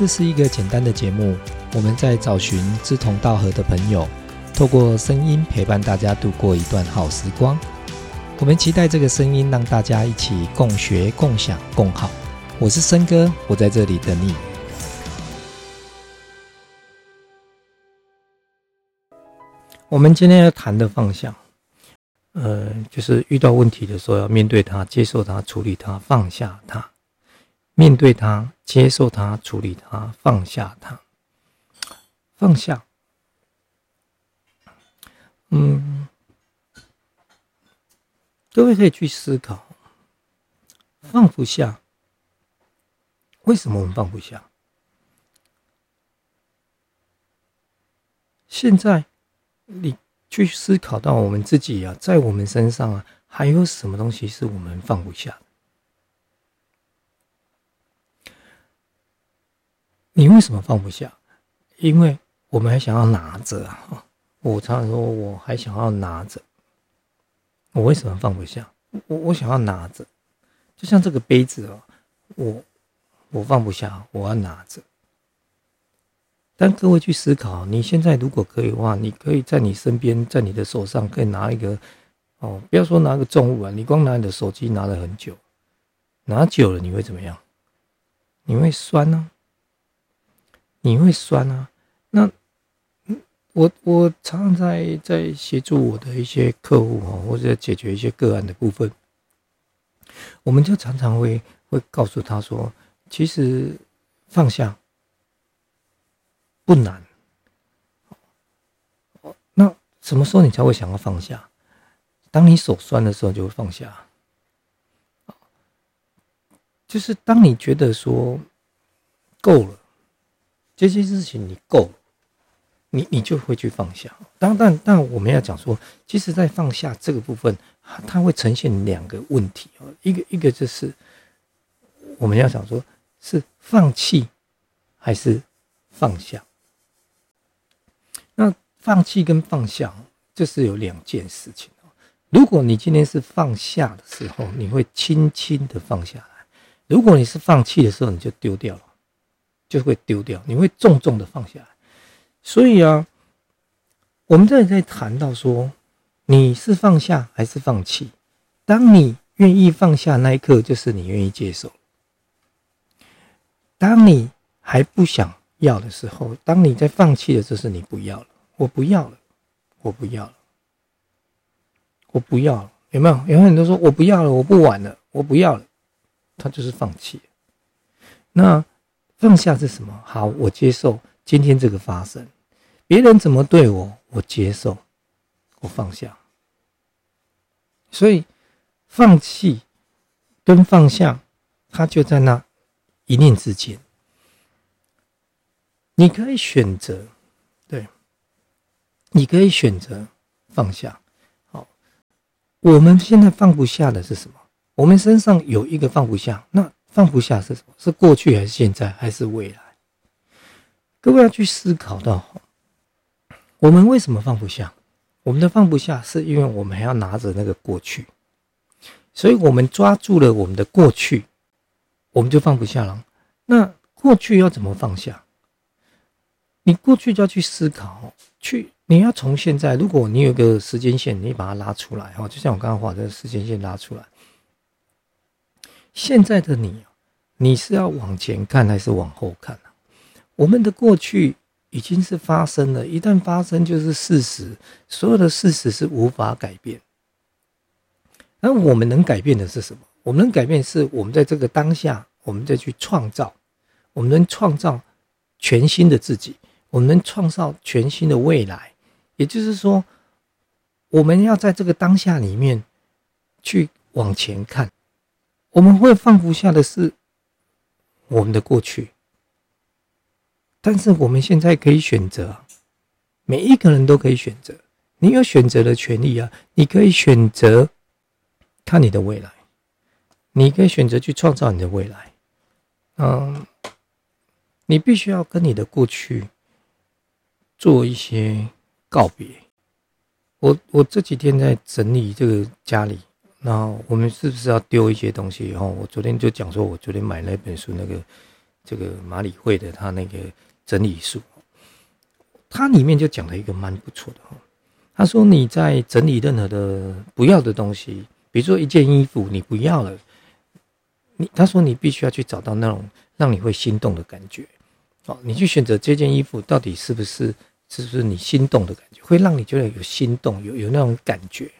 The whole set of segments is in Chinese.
这是一个简单的节目，我们在找寻志同道合的朋友，透过声音陪伴大家度过一段好时光。我们期待这个声音让大家一起共学、共享、共好。我是森哥，我在这里等你。我们今天要谈的方向，呃，就是遇到问题的时候要面对它、接受它、处理它、放下它。面对它，接受它，处理它，放下它，放下。嗯，各位可以去思考，放不下，为什么我们放不下？现在。你去思考到我们自己啊，在我们身上啊，还有什么东西是我们放不下的？你为什么放不下？因为我们还想要拿着啊！我常常说，我还想要拿着。我为什么放不下？我我想要拿着，就像这个杯子哦，我我放不下，我要拿着。但各位去思考，你现在如果可以的话，你可以在你身边，在你的手上，可以拿一个哦，不要说拿个重物啊，你光拿你的手机拿了很久，拿久了你会怎么样？你会酸呢？你会酸啊？那我我常常在在协助我的一些客户哈，或者解决一些个案的部分，我们就常常会会告诉他说，其实放下。不难，那什么时候你才会想要放下？当你手酸的时候就会放下，就是当你觉得说够了，这些事情你够，你你就会去放下。当但但我们要讲说，其实，在放下这个部分，它会呈现两个问题啊，一个一个就是我们要想说，是放弃还是放下？那放弃跟放下，这是有两件事情哦。如果你今天是放下的时候，你会轻轻的放下来；如果你是放弃的时候，你就丢掉了，就会丢掉，你会重重的放下来。所以啊，我们这里在谈到说，你是放下还是放弃？当你愿意放下那一刻，就是你愿意接受；当你还不想要的时候，当你在放弃的，就是你不要了。我不要了，我不要了，我不要了，有没有？有很多说我不要了，我不玩了，我不要了，他就是放弃。那放下是什么？好，我接受今天这个发生，别人怎么对我，我接受，我放下。所以放弃跟放下，它就在那一念之间。你可以选择。对你可以选择放下。好，我们现在放不下的是什么？我们身上有一个放不下，那放不下是什么？是过去还是现在还是未来？各位要去思考到，我们为什么放不下？我们的放不下是因为我们还要拿着那个过去，所以我们抓住了我们的过去，我们就放不下了。那过去要怎么放下？你过去就要去思考，去。你要从现在，如果你有个时间线，你把它拉出来，哈，就像我刚刚画的时间线拉出来。现在的你，你是要往前看还是往后看呢？我们的过去已经是发生了，一旦发生就是事实，所有的事实是无法改变。那我们能改变的是什么？我们能改变是我们在这个当下，我们再去创造，我们能创造全新的自己，我们能创造全新的未来。也就是说，我们要在这个当下里面去往前看。我们会放不下的是我们的过去，但是我们现在可以选择，每一个人都可以选择。你有选择的权利啊！你可以选择看你的未来，你可以选择去创造你的未来。嗯，你必须要跟你的过去做一些。告别，我我这几天在整理这个家里，那我们是不是要丢一些东西？然后我昨天就讲说，我昨天买那本书，那个这个马里会的他那个整理术，它里面就讲了一个蛮不错的哈。他说你在整理任何的不要的东西，比如说一件衣服你不要了，你他说你必须要去找到那种让你会心动的感觉，哦，你去选择这件衣服到底是不是是不是你心动的感觉，会让你觉得有心动，有有那种感觉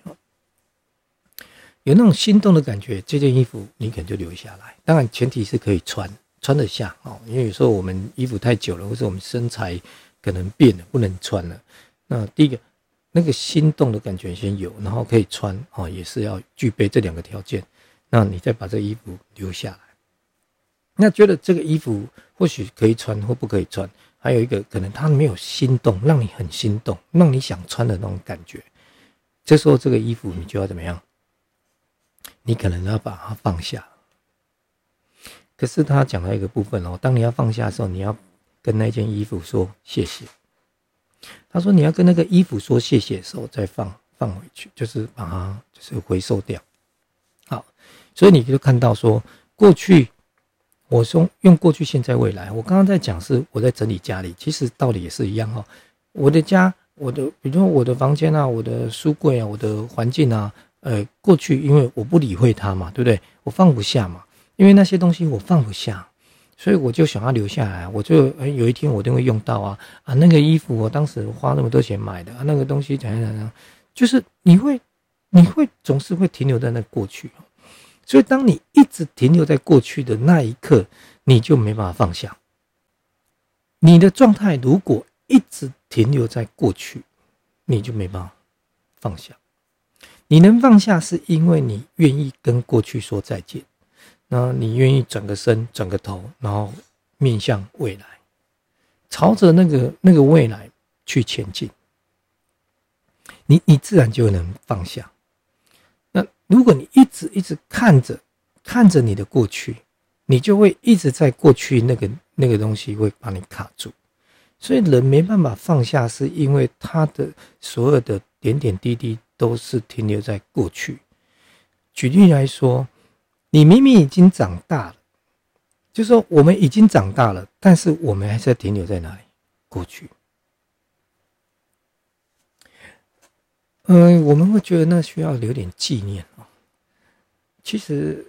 有那种心动的感觉，这件衣服你可能就留下来。当然前提是可以穿。穿得下哦，因为有时候我们衣服太久了，或者我们身材可能变了，不能穿了。那第一个，那个心动的感觉先有，然后可以穿哦，也是要具备这两个条件。那你再把这衣服留下来。那觉得这个衣服或许可以穿或不可以穿，还有一个可能它没有心动，让你很心动，让你想穿的那种感觉。这时候这个衣服你就要怎么样？你可能要把它放下。可是他讲到一个部分哦，当你要放下的时候，你要跟那件衣服说谢谢。他说你要跟那个衣服说谢谢的时候，再放放回去，就是把它就是回收掉。好，所以你就看到说，过去我说用过去、现在、未来。我刚刚在讲是我在整理家里，其实道理也是一样哈。我的家，我的比如说我的房间啊，我的书柜啊，我的环境啊，呃，过去因为我不理会它嘛，对不对？我放不下嘛。因为那些东西我放不下，所以我就想要留下来。我就哎，有一天我一定会用到啊啊！那个衣服我当时花那么多钱买的，那个东西怎样怎样，就是你会你会总是会停留在那过去。所以当你一直停留在过去的那一刻，你就没办法放下。你的状态如果一直停留在过去，你就没办法放下。你能放下，是因为你愿意跟过去说再见。那你愿意转个身、转个头，然后面向未来，朝着那个那个未来去前进，你你自然就能放下。那如果你一直一直看着看着你的过去，你就会一直在过去那个那个东西会把你卡住。所以人没办法放下，是因为他的所有的点点滴滴都是停留在过去。举例来说。你明明已经长大了，就说我们已经长大了，但是我们还是要停留在哪里？过去。嗯，我们会觉得那需要留点纪念哦。其实，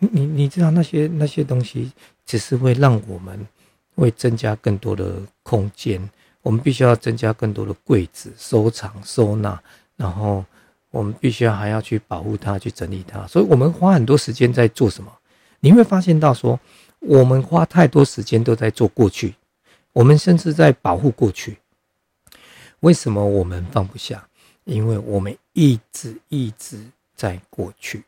你你你知道那些那些东西，只是会让我们会增加更多的空间。我们必须要增加更多的柜子收藏收纳，然后。我们必须要还要去保护它，去整理它，所以我们花很多时间在做什么？你会发现到说，我们花太多时间都在做过去，我们甚至在保护过去。为什么我们放不下？因为我们一直一直在过去。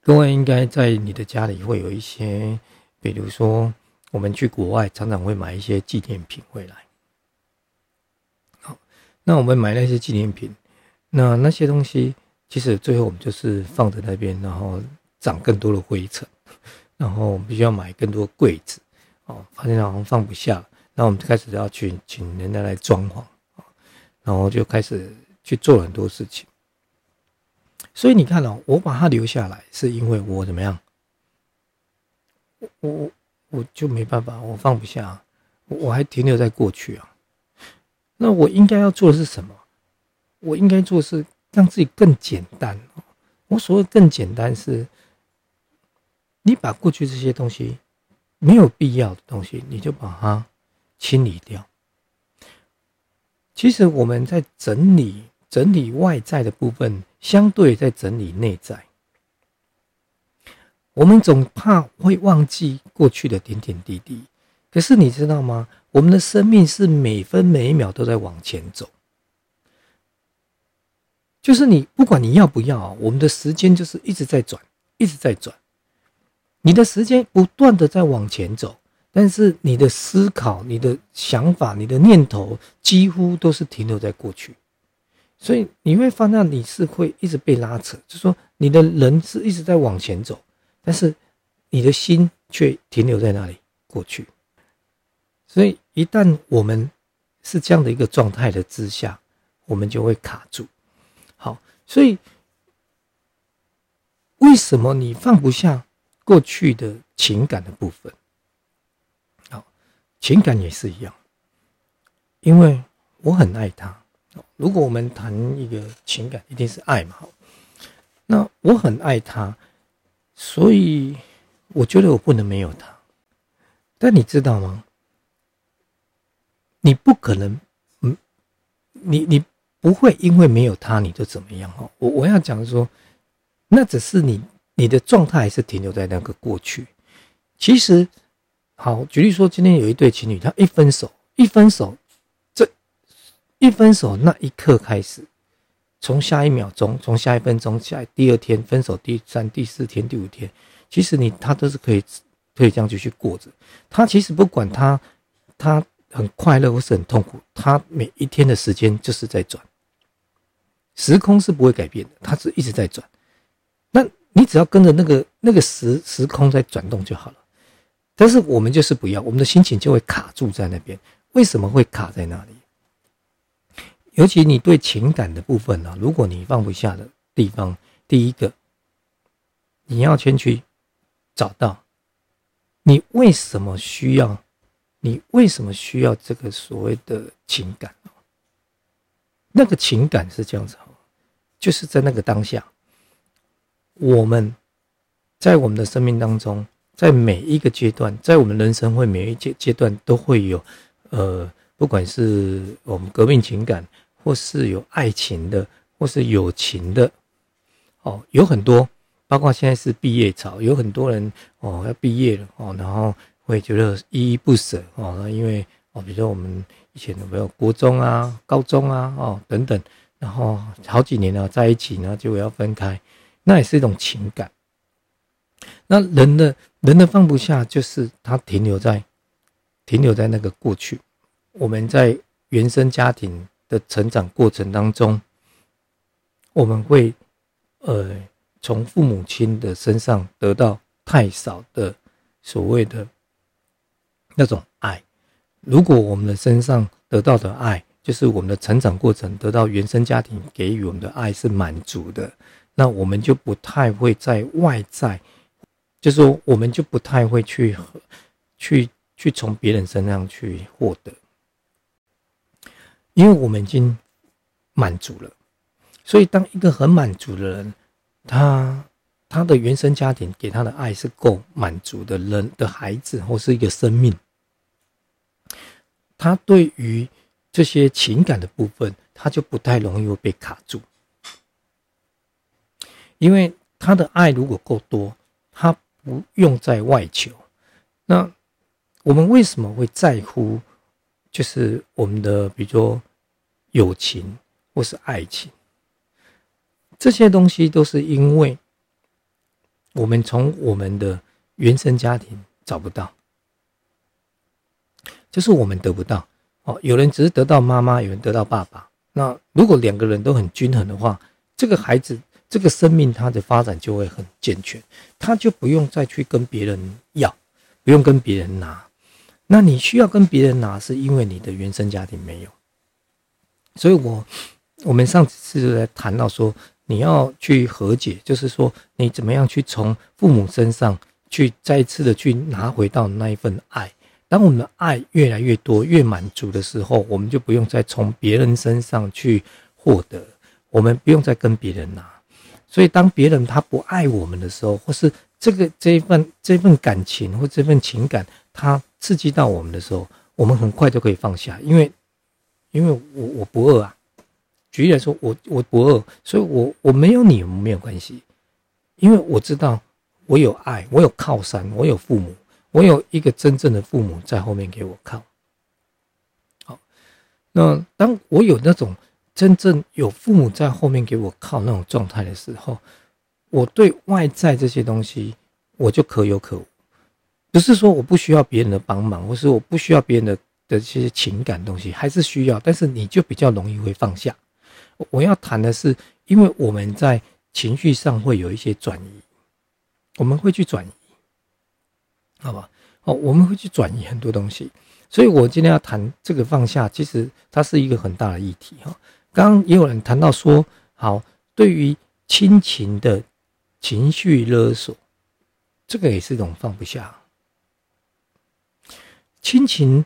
各位应该在你的家里会有一些，比如说我们去国外常常会买一些纪念品回来。好那我们买那些纪念品，那那些东西其实最后我们就是放在那边，然后长更多的灰尘，然后我们必须要买更多柜子，哦，发现好像放不下，那我们就开始要去请人家来装潢，然后就开始去做很多事情。所以你看哦，我把它留下来，是因为我怎么样？我我我就没办法，我放不下，我还停留在过去啊。那我应该要做的是什么？我应该做是让自己更简单。我所谓更简单是，你把过去这些东西没有必要的东西，你就把它清理掉。其实我们在整理整理外在的部分，相对在整理内在。我们总怕会忘记过去的点点滴滴。可是你知道吗？我们的生命是每分每一秒都在往前走，就是你不管你要不要，我们的时间就是一直在转，一直在转。你的时间不断的在往前走，但是你的思考、你的想法、你的念头几乎都是停留在过去，所以你会发现你是会一直被拉扯，就说你的人是一直在往前走，但是你的心却停留在那里过去。所以，一旦我们是这样的一个状态的之下，我们就会卡住。好，所以为什么你放不下过去的情感的部分？好，情感也是一样，因为我很爱他。如果我们谈一个情感，一定是爱嘛。那我很爱他，所以我觉得我不能没有他。但你知道吗？你不可能，嗯，你你不会因为没有他你就怎么样哈？我我要讲说，那只是你你的状态还是停留在那个过去。其实，好举例说，今天有一对情侣，他一分手，一分手。这一分手那一刻开始，从下一秒钟，从下一分钟，下第二天分手，第三、第四天、第五天，其实你他都是可以可以这样继续过着。他其实不管他他很快乐或是很痛苦，他每一天的时间就是在转，时空是不会改变的，他是一直在转。那你只要跟着那个那个时时空在转动就好了。但是我们就是不要，我们的心情就会卡住在那边。为什么会卡在那里？尤其你对情感的部分呢，如果你放不下的地方，第一个，你要先去找到你为什么需要，你为什么需要这个所谓的情感那个情感是这样子就是在那个当下，我们在我们的生命当中，在每一个阶段，在我们人生会每一阶阶段都会有，呃，不管是我们革命情感。或是有爱情的，或是友情的，哦，有很多，包括现在是毕业潮，有很多人哦要毕业了哦，然后会觉得依依不舍哦，因为哦，比如说我们以前的朋友，国中啊、高中啊哦等等，然后好几年了在一起呢，结果要分开，那也是一种情感。那人的人的放不下，就是他停留在停留在那个过去，我们在原生家庭。的成长过程当中，我们会呃从父母亲的身上得到太少的所谓的那种爱。如果我们的身上得到的爱，就是我们的成长过程得到原生家庭给予我们的爱是满足的，那我们就不太会在外在，就是说我们就不太会去去去从别人身上去获得。因为我们已经满足了，所以当一个很满足的人，他他的原生家庭给他的爱是够满足的人的孩子或是一个生命，他对于这些情感的部分，他就不太容易会被卡住，因为他的爱如果够多，他不用在外求。那我们为什么会在乎？就是我们的，比如说友情或是爱情，这些东西都是因为我们从我们的原生家庭找不到，就是我们得不到。哦，有人只是得到妈妈，有人得到爸爸。那如果两个人都很均衡的话，这个孩子这个生命他的发展就会很健全，他就不用再去跟别人要，不用跟别人拿。那你需要跟别人拿，是因为你的原生家庭没有。所以，我我们上次就在谈到说，你要去和解，就是说你怎么样去从父母身上去再次的去拿回到那一份爱。当我们的爱越来越多、越满足的时候，我们就不用再从别人身上去获得，我们不用再跟别人拿。所以，当别人他不爱我们的时候，或是这个这一份这份感情或这份情感，他。刺激到我们的时候，我们很快就可以放下，因为，因为我我不饿啊。举例来说，我我不饿，所以我我没有你没有关系，因为我知道我有爱，我有靠山，我有父母，我有一个真正的父母在后面给我靠。好，那当我有那种真正有父母在后面给我靠那种状态的时候，我对外在这些东西我就可有可无。不是说我不需要别人的帮忙，或是我不需要别人的的这些情感东西，还是需要，但是你就比较容易会放下。我要谈的是，因为我们在情绪上会有一些转移，我们会去转移，好吧？哦，我们会去转移很多东西，所以我今天要谈这个放下，其实它是一个很大的议题哈。刚刚也有人谈到说，好，对于亲情的。情绪勒索，这个也是一种放不下。亲情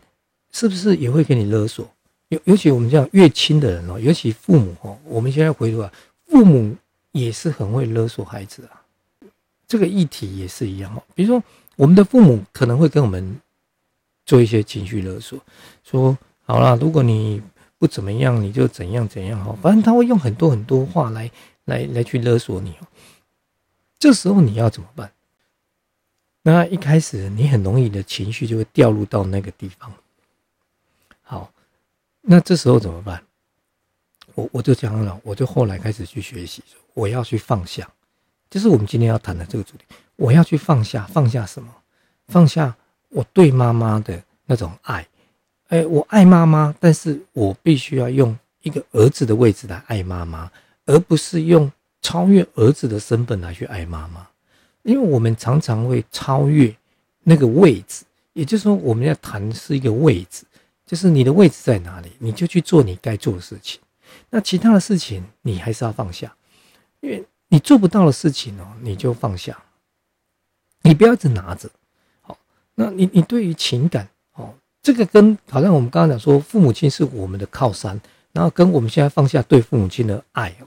是不是也会给你勒索？尤尤其我们这样越亲的人哦，尤其父母哦，我们现在回头啊，父母也是很会勒索孩子啊。这个议题也是一样哦。比如说，我们的父母可能会跟我们做一些情绪勒索，说好了，如果你不怎么样，你就怎样怎样哈。反正他会用很多很多话来来来去勒索你哦。这时候你要怎么办？那一开始你很容易的情绪就会掉入到那个地方。好，那这时候怎么办？我我就讲了，我就后来开始去学习，我要去放下，就是我们今天要谈的这个主题。我要去放下，放下什么？放下我对妈妈的那种爱。哎，我爱妈妈，但是我必须要用一个儿子的位置来爱妈妈，而不是用超越儿子的身份来去爱妈妈。因为我们常常会超越那个位置，也就是说，我们要谈是一个位置，就是你的位置在哪里，你就去做你该做的事情。那其他的事情你还是要放下，因为你做不到的事情哦，你就放下，你不要一直拿着。好，那你你对于情感哦，这个跟好像我们刚刚讲说，父母亲是我们的靠山，然后跟我们现在放下对父母亲的爱哦，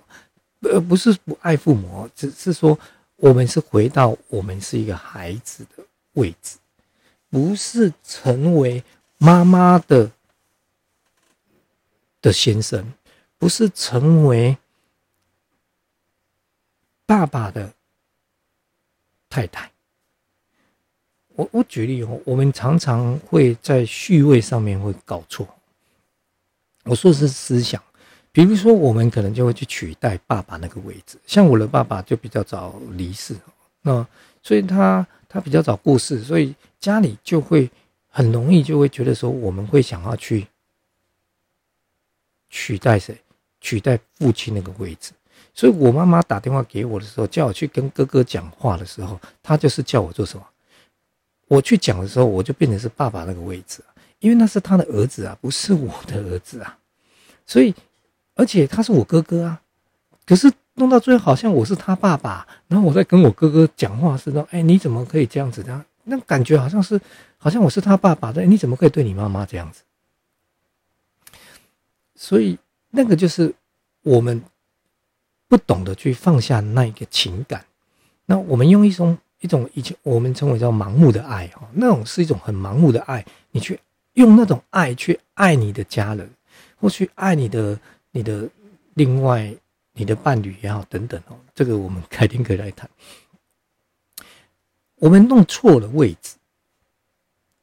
呃，不是不爱父母，只是说。我们是回到我们是一个孩子的位置，不是成为妈妈的的先生，不是成为爸爸的太太。我我举例哦，我们常常会在序位上面会搞错。我说的是思想。比如说，我们可能就会去取代爸爸那个位置。像我的爸爸就比较早离世，那所以他他比较早过世，所以家里就会很容易就会觉得说，我们会想要去取代谁？取代父亲那个位置。所以我妈妈打电话给我的时候，叫我去跟哥哥讲话的时候，他就是叫我做什么？我去讲的时候，我就变成是爸爸那个位置因为那是他的儿子啊，不是我的儿子啊，所以。而且他是我哥哥啊，可是弄到最后好像我是他爸爸，然后我在跟我哥哥讲话似的，哎，你怎么可以这样子？的？那感觉好像是，好像我是他爸爸的，你怎么可以对你妈妈这样子？所以那个就是我们不懂得去放下那一个情感，那我们用一种一种以前我们称为叫盲目的爱哈，那种是一种很盲目的爱，你去用那种爱去爱你的家人，或去爱你的。你的另外，你的伴侣也好，等等哦，这个我们改天可以来谈。我们弄错了位置，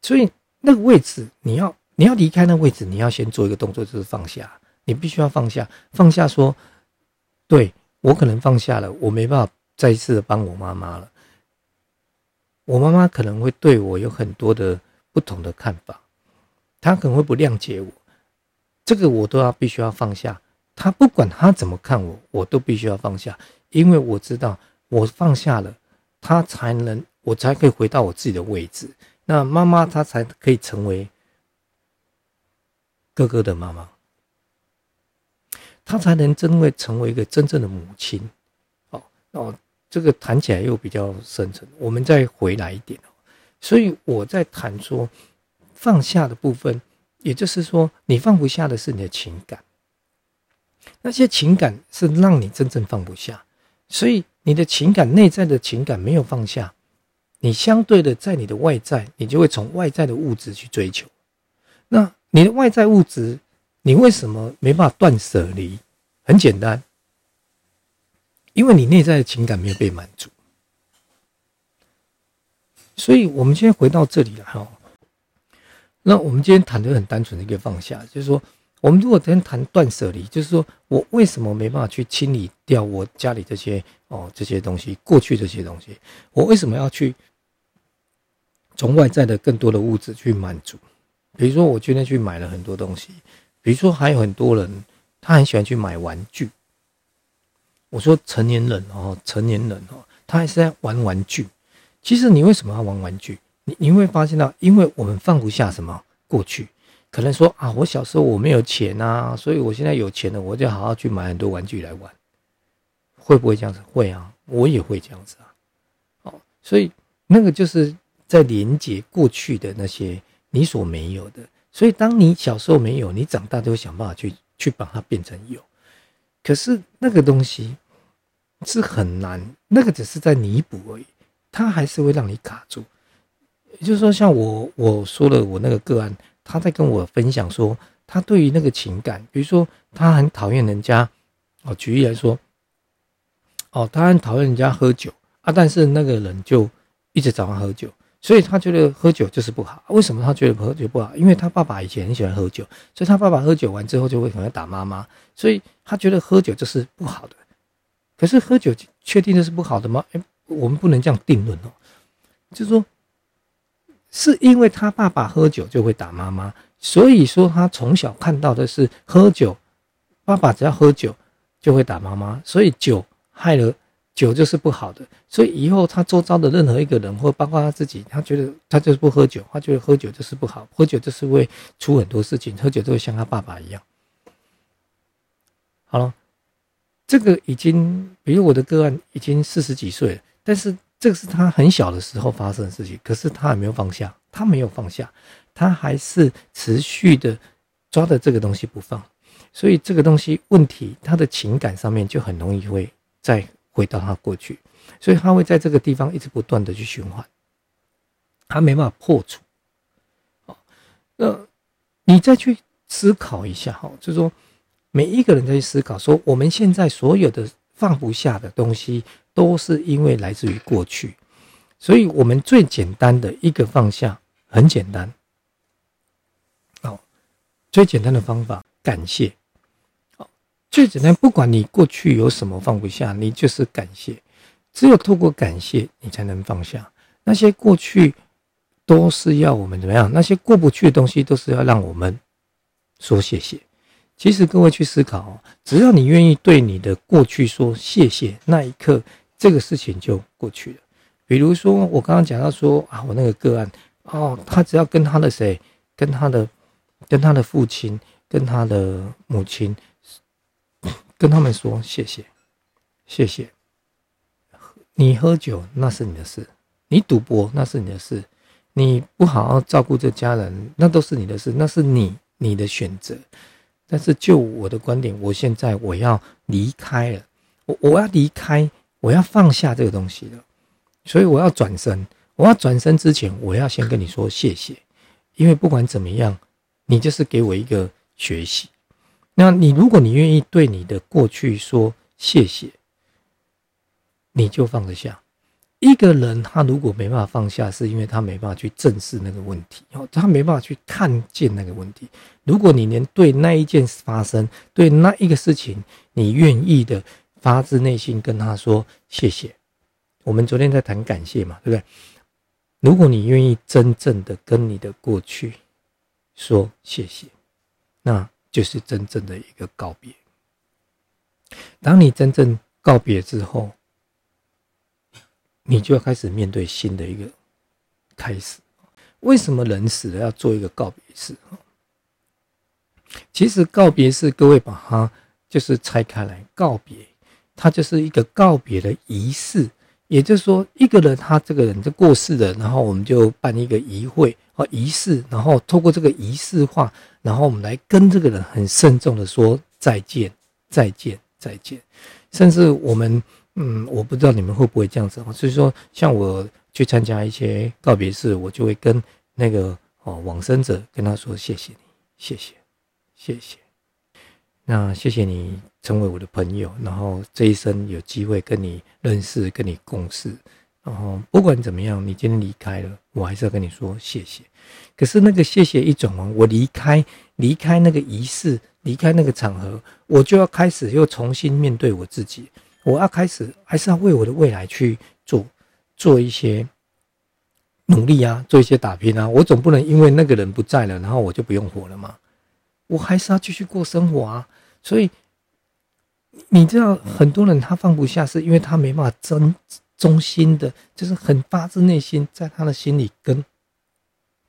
所以那个位置你要你要离开那个位置，你要先做一个动作，就是放下。你必须要放下，放下说，对我可能放下了，我没办法再一次的帮我妈妈了。我妈妈可能会对我有很多的不同的看法，她可能会不谅解我。这个我都要必须要放下，她不管她怎么看我，我都必须要放下，因为我知道我放下了，她才能我才可以回到我自己的位置。那妈妈她才可以成为哥哥的妈妈，她才能真为成为一个真正的母亲。哦哦，这个谈起来又比较深沉，我们再回来一点。所以我在谈说放下的部分。也就是说，你放不下的是你的情感，那些情感是让你真正放不下，所以你的情感内在的情感没有放下，你相对的在你的外在，你就会从外在的物质去追求。那你的外在物质，你为什么没办法断舍离？很简单，因为你内在的情感没有被满足。所以，我们今天回到这里了哈。那我们今天谈的很单纯的一个放下，就是说，我们如果今天谈断舍离，就是说我为什么没办法去清理掉我家里这些哦这些东西，过去这些东西，我为什么要去从外在的更多的物质去满足？比如说，我今天去买了很多东西，比如说还有很多人他很喜欢去买玩具。我说成年人哦，成年人哦，他还是在玩玩具。其实你为什么要玩玩具？你你会发现到，因为我们放不下什么过去，可能说啊，我小时候我没有钱啊，所以我现在有钱了，我就好好去买很多玩具来玩，会不会这样子？会啊，我也会这样子啊。所以那个就是在连接过去的那些你所没有的。所以当你小时候没有，你长大就会想办法去去把它变成有。可是那个东西是很难，那个只是在弥补而已，它还是会让你卡住。也就是说，像我我说了我那个个案，他在跟我分享说，他对于那个情感，比如说他很讨厌人家，哦，举例来说，哦，他很讨厌人家喝酒啊，但是那个人就一直找他喝酒，所以他觉得喝酒就是不好。为什么他觉得喝酒不好？因为他爸爸以前很喜欢喝酒，所以他爸爸喝酒完之后就会可能打妈妈，所以他觉得喝酒就是不好的。可是喝酒确定的是不好的吗？哎，我们不能这样定论哦，就是说。是因为他爸爸喝酒就会打妈妈，所以说他从小看到的是喝酒，爸爸只要喝酒就会打妈妈，所以酒害了酒就是不好的，所以以后他周遭的任何一个人或包括他自己，他觉得他就是不喝酒，他觉得喝酒就是不好，喝酒就是会出很多事情，喝酒就会像他爸爸一样。好了，这个已经，比如我的个案已经四十几岁了，但是。这个是他很小的时候发生的事情，可是他还没有放下，他没有放下，他还是持续的抓着这个东西不放，所以这个东西问题，他的情感上面就很容易会在回到他过去，所以他会在这个地方一直不断的去循环，他没办法破除。好，那你再去思考一下哈，就是说每一个人在思考说，我们现在所有的放不下的东西。都是因为来自于过去，所以我们最简单的一个放下很简单，哦，最简单的方法感谢，最简单，不管你过去有什么放不下，你就是感谢，只有透过感谢，你才能放下那些过去，都是要我们怎么样？那些过不去的东西，都是要让我们说谢谢。其实各位去思考，只要你愿意对你的过去说谢谢，那一刻。这个事情就过去了。比如说，我刚刚讲到说啊，我那个个案哦，他只要跟他的谁，跟他的，跟他的父亲，跟他的母亲，跟他们说谢谢，谢谢。你喝酒那是你的事，你赌博那是你的事，你不好好照顾这家人那都是你的事，那是你你的选择。但是就我的观点，我现在我要离开了，我我要离开。我要放下这个东西了，所以我要转身。我要转身之前，我要先跟你说谢谢，因为不管怎么样，你就是给我一个学习。那你如果你愿意对你的过去说谢谢，你就放得下。一个人他如果没办法放下，是因为他没办法去正视那个问题，哦，他没办法去看见那个问题。如果你连对那一件事发生，对那一个事情，你愿意的。发自内心跟他说谢谢。我们昨天在谈感谢嘛，对不对？如果你愿意真正的跟你的过去说谢谢，那就是真正的一个告别。当你真正告别之后，你就要开始面对新的一个开始。为什么人死了要做一个告别式？其实告别式，各位把它就是拆开来告别。它就是一个告别的仪式，也就是说，一个人他这个人就过世了，然后我们就办一个仪会和仪式，然后透过这个仪式化，然后我们来跟这个人很慎重的说再见，再见，再见。甚至我们，嗯，我不知道你们会不会这样子所以说，像我去参加一些告别式，我就会跟那个哦往生者跟他说谢谢你，谢谢，谢谢。那谢谢你成为我的朋友，然后这一生有机会跟你认识、跟你共事，然后不管怎么样，你今天离开了，我还是要跟你说谢谢。可是那个谢谢一种哦，我离开离开那个仪式，离开那个场合，我就要开始又重新面对我自己，我要开始还是要为我的未来去做做一些努力啊，做一些打拼啊。我总不能因为那个人不在了，然后我就不用活了嘛？我还是要继续过生活啊。所以，你知道，很多人他放不下，是因为他没办法真衷心的，就是很发自内心，在他的心里跟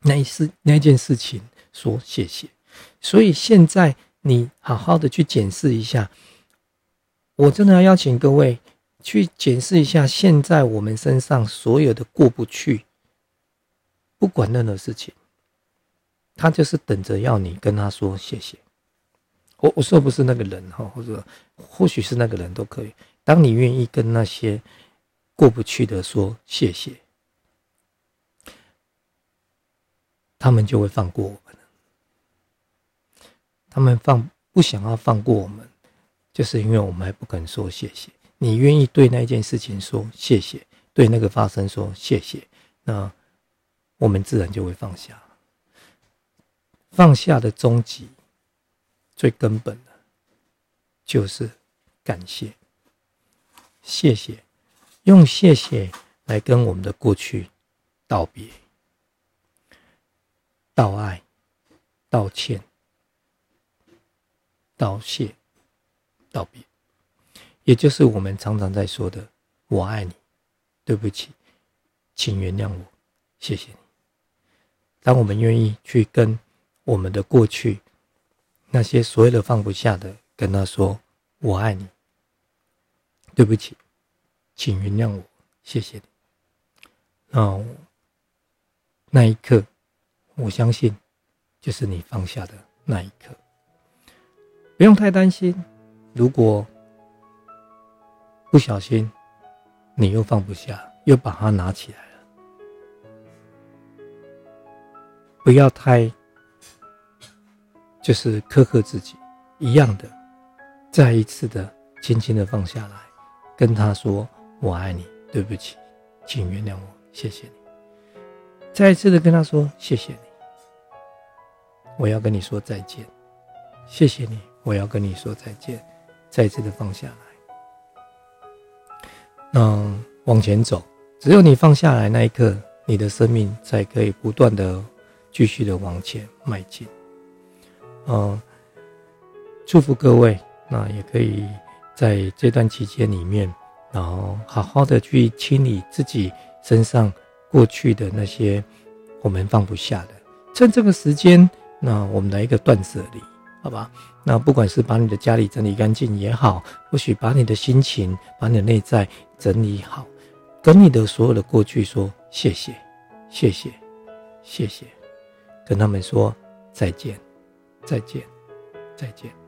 那一事那件事情说谢谢。所以现在你好好的去检视一下，我真的要邀请各位，去检视一下现在我们身上所有的过不去，不管任何事情，他就是等着要你跟他说谢谢。我我说不是那个人哈，或者或许是那个人都可以。当你愿意跟那些过不去的说谢谢，他们就会放过我们。他们放不想要放过我们，就是因为我们还不肯说谢谢。你愿意对那件事情说谢谢，对那个发生说谢谢，那我们自然就会放下。放下的终极、最根本的，就是感谢。谢谢，用谢谢来跟我们的过去道别、道爱、道歉。道谢、道别，也就是我们常常在说的“我爱你”，对不起，请原谅我，谢谢你。当我们愿意去跟我们的过去那些所有的放不下的，跟他说“我爱你”，对不起，请原谅我，谢谢你。那那一刻，我相信，就是你放下的那一刻。不用太担心，如果不小心，你又放不下，又把它拿起来了，不要太就是苛刻自己，一样的，再一次的轻轻的放下来，跟他说：“我爱你，对不起，请原谅我，谢谢你。”再一次的跟他说：“谢谢你，我要跟你说再见，谢谢你。”我要跟你说再见，再一次的放下来，那往前走。只有你放下来那一刻，你的生命才可以不断的继续的往前迈进。嗯，祝福各位，那也可以在这段期间里面，然后好好的去清理自己身上过去的那些我们放不下的。趁这个时间，那我们来一个断舍离。好吧，那不管是把你的家里整理干净也好，或许把你的心情、把你的内在整理好，跟你的所有的过去说谢谢，谢谢，谢谢，跟他们说再见，再见，再见。